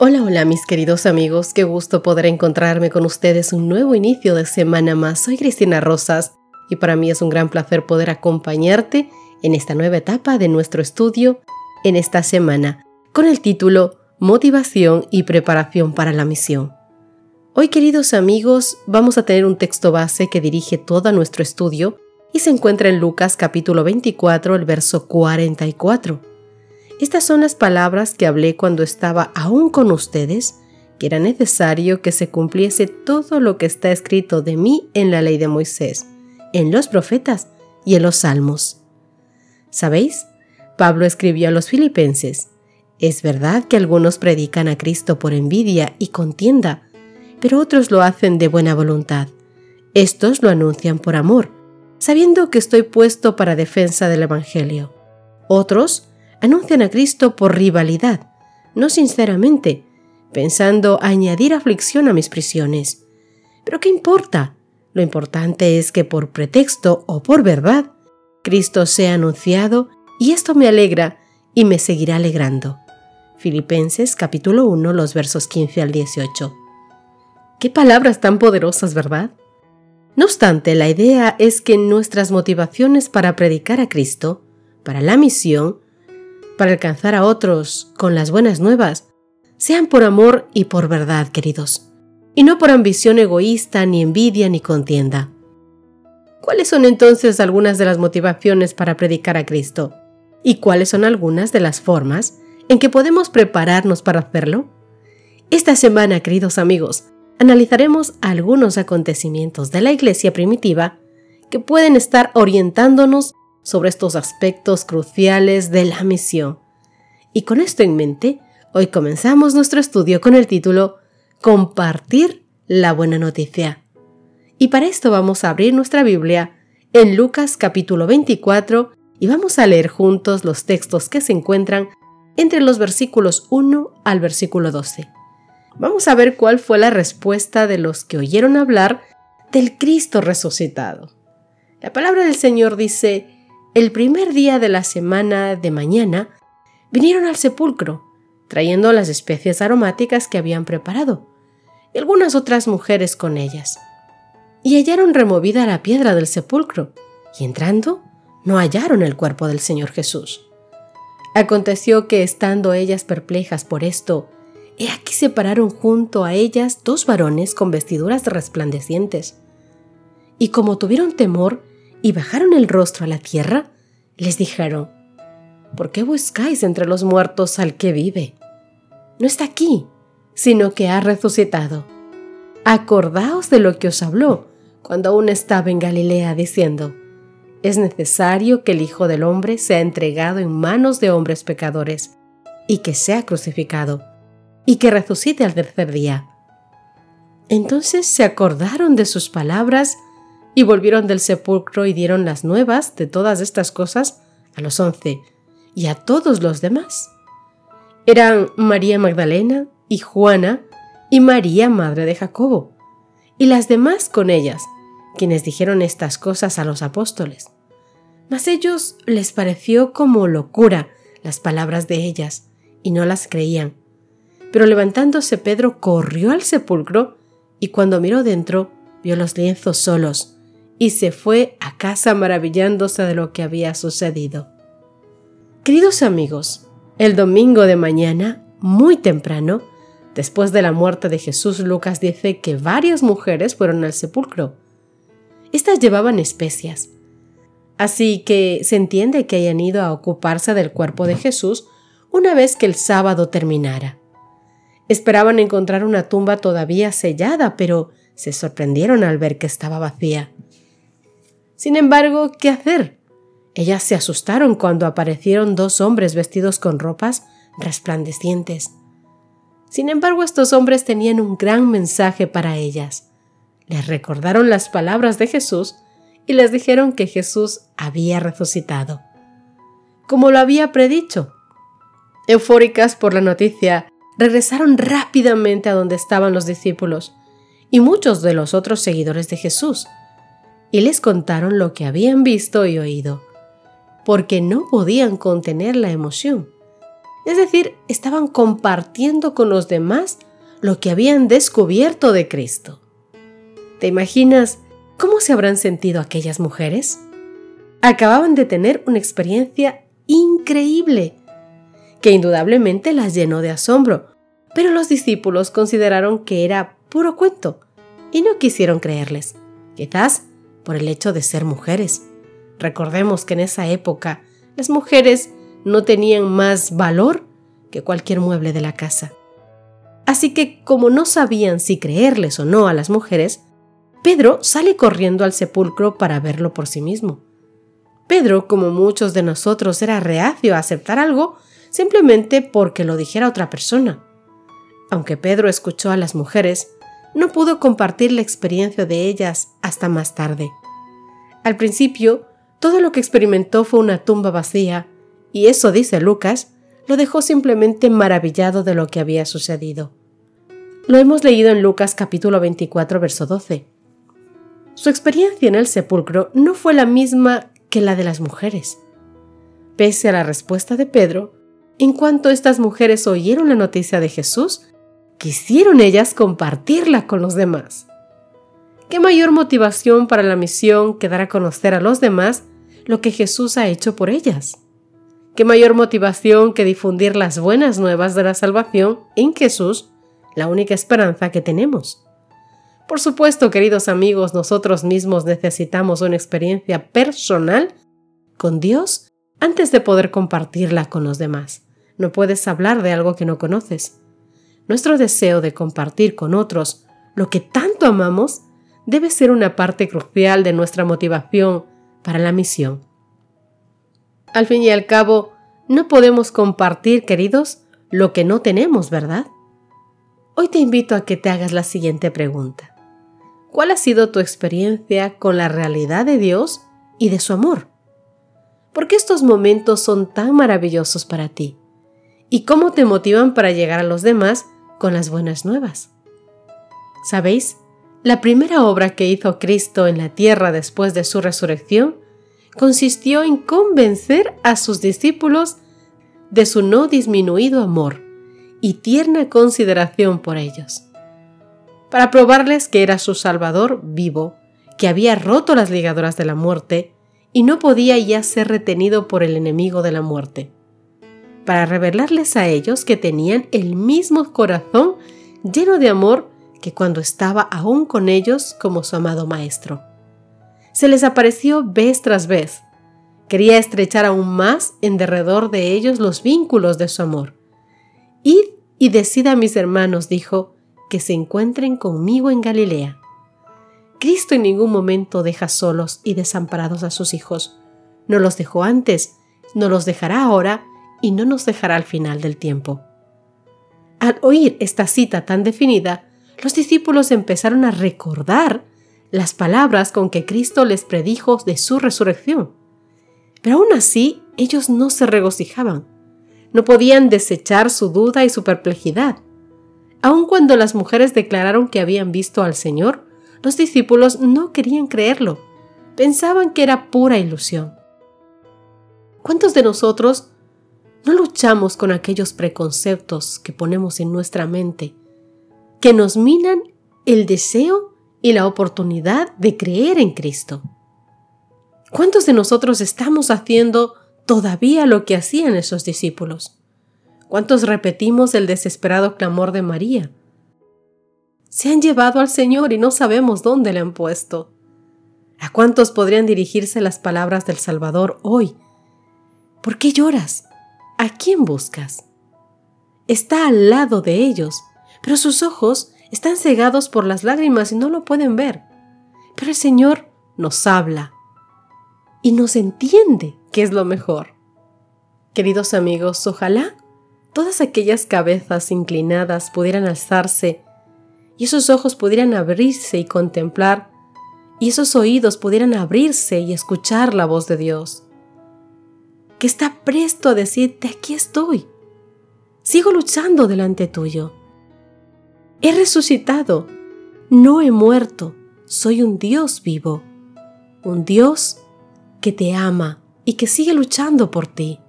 Hola, hola mis queridos amigos, qué gusto poder encontrarme con ustedes un nuevo inicio de semana más. Soy Cristina Rosas y para mí es un gran placer poder acompañarte en esta nueva etapa de nuestro estudio en esta semana con el título Motivación y preparación para la misión. Hoy queridos amigos vamos a tener un texto base que dirige todo nuestro estudio y se encuentra en Lucas capítulo 24, el verso 44 estas son las palabras que hablé cuando estaba aún con ustedes, que era necesario que se cumpliese todo lo que está escrito de mí en la ley de Moisés, en los profetas y en los salmos. ¿Sabéis? Pablo escribió a los filipenses, es verdad que algunos predican a Cristo por envidia y contienda, pero otros lo hacen de buena voluntad. Estos lo anuncian por amor, sabiendo que estoy puesto para defensa del Evangelio. Otros anuncian a Cristo por rivalidad, no sinceramente, pensando añadir aflicción a mis prisiones. Pero ¿qué importa? Lo importante es que por pretexto o por verdad, Cristo sea anunciado y esto me alegra y me seguirá alegrando. Filipenses capítulo 1 los versos 15 al 18. Qué palabras tan poderosas, ¿verdad? No obstante, la idea es que nuestras motivaciones para predicar a Cristo, para la misión, para alcanzar a otros con las buenas nuevas, sean por amor y por verdad, queridos, y no por ambición egoísta, ni envidia, ni contienda. ¿Cuáles son entonces algunas de las motivaciones para predicar a Cristo? ¿Y cuáles son algunas de las formas en que podemos prepararnos para hacerlo? Esta semana, queridos amigos, analizaremos algunos acontecimientos de la Iglesia primitiva que pueden estar orientándonos sobre estos aspectos cruciales de la misión. Y con esto en mente, hoy comenzamos nuestro estudio con el título Compartir la buena noticia. Y para esto vamos a abrir nuestra Biblia en Lucas capítulo 24 y vamos a leer juntos los textos que se encuentran entre los versículos 1 al versículo 12. Vamos a ver cuál fue la respuesta de los que oyeron hablar del Cristo resucitado. La palabra del Señor dice, el primer día de la semana de mañana, vinieron al sepulcro, trayendo las especies aromáticas que habían preparado, y algunas otras mujeres con ellas. Y hallaron removida la piedra del sepulcro, y entrando, no hallaron el cuerpo del Señor Jesús. Aconteció que, estando ellas perplejas por esto, he aquí se pararon junto a ellas dos varones con vestiduras resplandecientes. Y como tuvieron temor, y bajaron el rostro a la tierra, les dijeron, ¿por qué buscáis entre los muertos al que vive? No está aquí, sino que ha resucitado. Acordaos de lo que os habló cuando aún estaba en Galilea diciendo, es necesario que el Hijo del Hombre sea entregado en manos de hombres pecadores, y que sea crucificado, y que resucite al tercer día. Entonces se acordaron de sus palabras y volvieron del sepulcro y dieron las nuevas de todas estas cosas a los once y a todos los demás. Eran María Magdalena y Juana y María, madre de Jacobo, y las demás con ellas, quienes dijeron estas cosas a los apóstoles. Mas ellos les pareció como locura las palabras de ellas, y no las creían. Pero levantándose Pedro corrió al sepulcro, y cuando miró dentro, vio los lienzos solos, y se fue a casa maravillándose de lo que había sucedido. Queridos amigos, el domingo de mañana, muy temprano, después de la muerte de Jesús, Lucas dice que varias mujeres fueron al sepulcro. Estas llevaban especias. Así que se entiende que hayan ido a ocuparse del cuerpo de Jesús una vez que el sábado terminara. Esperaban encontrar una tumba todavía sellada, pero se sorprendieron al ver que estaba vacía. Sin embargo, ¿qué hacer? Ellas se asustaron cuando aparecieron dos hombres vestidos con ropas resplandecientes. Sin embargo, estos hombres tenían un gran mensaje para ellas. Les recordaron las palabras de Jesús y les dijeron que Jesús había resucitado. Como lo había predicho. Eufóricas por la noticia, regresaron rápidamente a donde estaban los discípulos y muchos de los otros seguidores de Jesús, y les contaron lo que habían visto y oído, porque no podían contener la emoción. Es decir, estaban compartiendo con los demás lo que habían descubierto de Cristo. ¿Te imaginas cómo se habrán sentido aquellas mujeres? Acababan de tener una experiencia increíble, que indudablemente las llenó de asombro, pero los discípulos consideraron que era puro cuento y no quisieron creerles, quizás por el hecho de ser mujeres. Recordemos que en esa época las mujeres no tenían más valor que cualquier mueble de la casa. Así que como no sabían si creerles o no a las mujeres, Pedro sale corriendo al sepulcro para verlo por sí mismo. Pedro, como muchos de nosotros, era reacio a aceptar algo simplemente porque lo dijera otra persona. Aunque Pedro escuchó a las mujeres, no pudo compartir la experiencia de ellas hasta más tarde. Al principio, todo lo que experimentó fue una tumba vacía, y eso, dice Lucas, lo dejó simplemente maravillado de lo que había sucedido. Lo hemos leído en Lucas capítulo 24, verso 12. Su experiencia en el sepulcro no fue la misma que la de las mujeres. Pese a la respuesta de Pedro, en cuanto estas mujeres oyeron la noticia de Jesús, quisieron ellas compartirla con los demás. ¿Qué mayor motivación para la misión que dar a conocer a los demás lo que Jesús ha hecho por ellas? ¿Qué mayor motivación que difundir las buenas nuevas de la salvación en Jesús, la única esperanza que tenemos? Por supuesto, queridos amigos, nosotros mismos necesitamos una experiencia personal con Dios antes de poder compartirla con los demás. No puedes hablar de algo que no conoces. Nuestro deseo de compartir con otros lo que tanto amamos debe ser una parte crucial de nuestra motivación para la misión. Al fin y al cabo, no podemos compartir, queridos, lo que no tenemos, ¿verdad? Hoy te invito a que te hagas la siguiente pregunta. ¿Cuál ha sido tu experiencia con la realidad de Dios y de su amor? ¿Por qué estos momentos son tan maravillosos para ti? ¿Y cómo te motivan para llegar a los demás con las buenas nuevas. ¿Sabéis? La primera obra que hizo Cristo en la tierra después de su resurrección consistió en convencer a sus discípulos de su no disminuido amor y tierna consideración por ellos, para probarles que era su Salvador vivo, que había roto las ligaduras de la muerte y no podía ya ser retenido por el enemigo de la muerte para revelarles a ellos que tenían el mismo corazón lleno de amor que cuando estaba aún con ellos como su amado Maestro. Se les apareció vez tras vez. Quería estrechar aún más en derredor de ellos los vínculos de su amor. Id y decid a mis hermanos, dijo, que se encuentren conmigo en Galilea. Cristo en ningún momento deja solos y desamparados a sus hijos. No los dejó antes, no los dejará ahora y no nos dejará al final del tiempo. Al oír esta cita tan definida, los discípulos empezaron a recordar las palabras con que Cristo les predijo de su resurrección. Pero aún así, ellos no se regocijaban. No podían desechar su duda y su perplejidad. Aun cuando las mujeres declararon que habían visto al Señor, los discípulos no querían creerlo. Pensaban que era pura ilusión. ¿Cuántos de nosotros no luchamos con aquellos preconceptos que ponemos en nuestra mente, que nos minan el deseo y la oportunidad de creer en Cristo. ¿Cuántos de nosotros estamos haciendo todavía lo que hacían esos discípulos? ¿Cuántos repetimos el desesperado clamor de María? Se han llevado al Señor y no sabemos dónde le han puesto. ¿A cuántos podrían dirigirse las palabras del Salvador hoy? ¿Por qué lloras? ¿A quién buscas? Está al lado de ellos, pero sus ojos están cegados por las lágrimas y no lo pueden ver. Pero el Señor nos habla y nos entiende que es lo mejor. Queridos amigos, ojalá todas aquellas cabezas inclinadas pudieran alzarse y esos ojos pudieran abrirse y contemplar, y esos oídos pudieran abrirse y escuchar la voz de Dios, que está presto a decirte, aquí estoy, sigo luchando delante tuyo, he resucitado, no he muerto, soy un Dios vivo, un Dios que te ama y que sigue luchando por ti.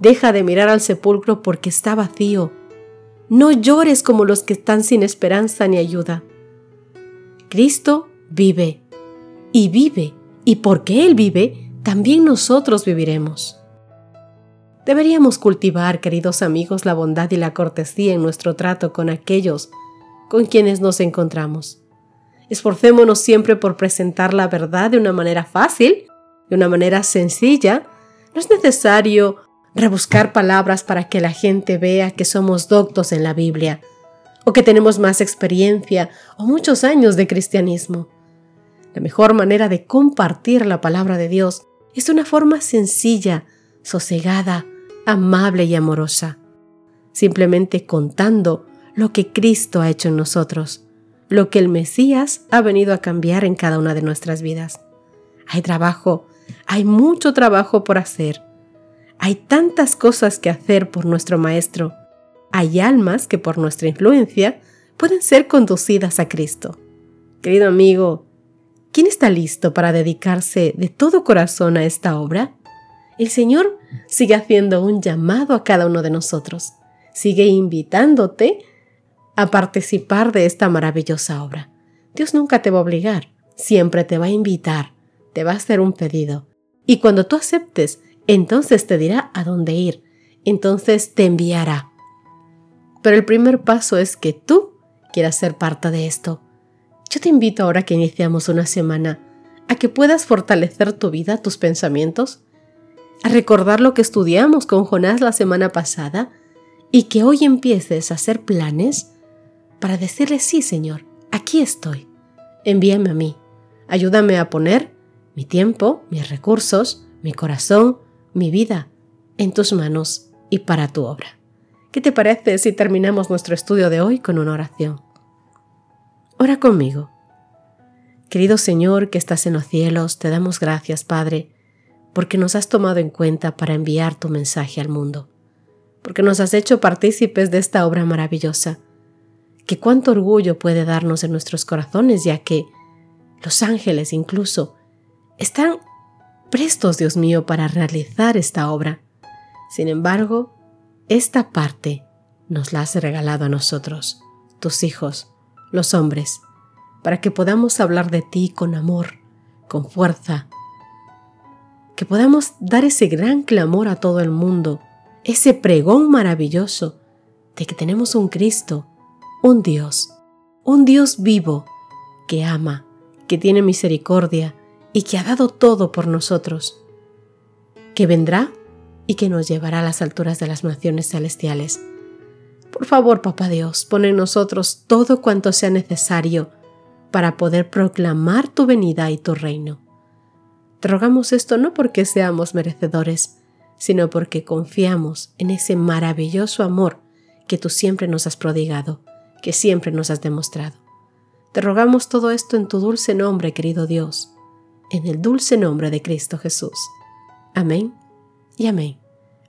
Deja de mirar al sepulcro porque está vacío. No llores como los que están sin esperanza ni ayuda. Cristo vive y vive, y porque Él vive, también nosotros viviremos. Deberíamos cultivar, queridos amigos, la bondad y la cortesía en nuestro trato con aquellos con quienes nos encontramos. Esforcémonos siempre por presentar la verdad de una manera fácil, de una manera sencilla. No es necesario rebuscar palabras para que la gente vea que somos doctos en la Biblia, o que tenemos más experiencia o muchos años de cristianismo. La mejor manera de compartir la palabra de Dios es de una forma sencilla, sosegada, amable y amorosa, simplemente contando lo que Cristo ha hecho en nosotros, lo que el Mesías ha venido a cambiar en cada una de nuestras vidas. Hay trabajo, hay mucho trabajo por hacer, hay tantas cosas que hacer por nuestro Maestro. Hay almas que por nuestra influencia pueden ser conducidas a Cristo. Querido amigo, ¿quién está listo para dedicarse de todo corazón a esta obra? El Señor sigue haciendo un llamado a cada uno de nosotros. Sigue invitándote a participar de esta maravillosa obra. Dios nunca te va a obligar, siempre te va a invitar, te va a hacer un pedido. Y cuando tú aceptes entonces te dirá a dónde ir, entonces te enviará. Pero el primer paso es que tú quieras ser parte de esto. Yo te invito ahora que iniciamos una semana a que puedas fortalecer tu vida, tus pensamientos, a recordar lo que estudiamos con Jonás la semana pasada y que hoy empieces a hacer planes para decirle sí, Señor, aquí estoy. Envíame a mí. Ayúdame a poner mi tiempo, mis recursos, mi corazón, mi vida en tus manos y para tu obra. ¿Qué te parece si terminamos nuestro estudio de hoy con una oración? Ora conmigo. Querido Señor que estás en los cielos, te damos gracias, Padre, porque nos has tomado en cuenta para enviar tu mensaje al mundo, porque nos has hecho partícipes de esta obra maravillosa, que cuánto orgullo puede darnos en nuestros corazones, ya que los ángeles incluso están prestos, Dios mío, para realizar esta obra. Sin embargo, esta parte nos la has regalado a nosotros, tus hijos, los hombres, para que podamos hablar de ti con amor, con fuerza, que podamos dar ese gran clamor a todo el mundo, ese pregón maravilloso de que tenemos un Cristo, un Dios, un Dios vivo, que ama, que tiene misericordia, y que ha dado todo por nosotros, que vendrá y que nos llevará a las alturas de las naciones celestiales. Por favor, Papá Dios, pon en nosotros todo cuanto sea necesario para poder proclamar tu venida y tu reino. Te rogamos esto no porque seamos merecedores, sino porque confiamos en ese maravilloso amor que tú siempre nos has prodigado, que siempre nos has demostrado. Te rogamos todo esto en tu dulce nombre, querido Dios en el dulce nombre de Cristo Jesús. Amén y amén.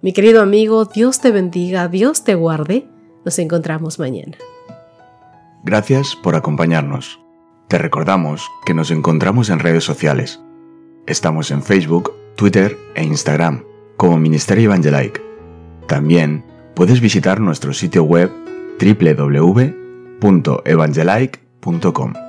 Mi querido amigo, Dios te bendiga, Dios te guarde. Nos encontramos mañana. Gracias por acompañarnos. Te recordamos que nos encontramos en redes sociales. Estamos en Facebook, Twitter e Instagram como Ministerio Evangelike. También puedes visitar nuestro sitio web www.evangelike.com.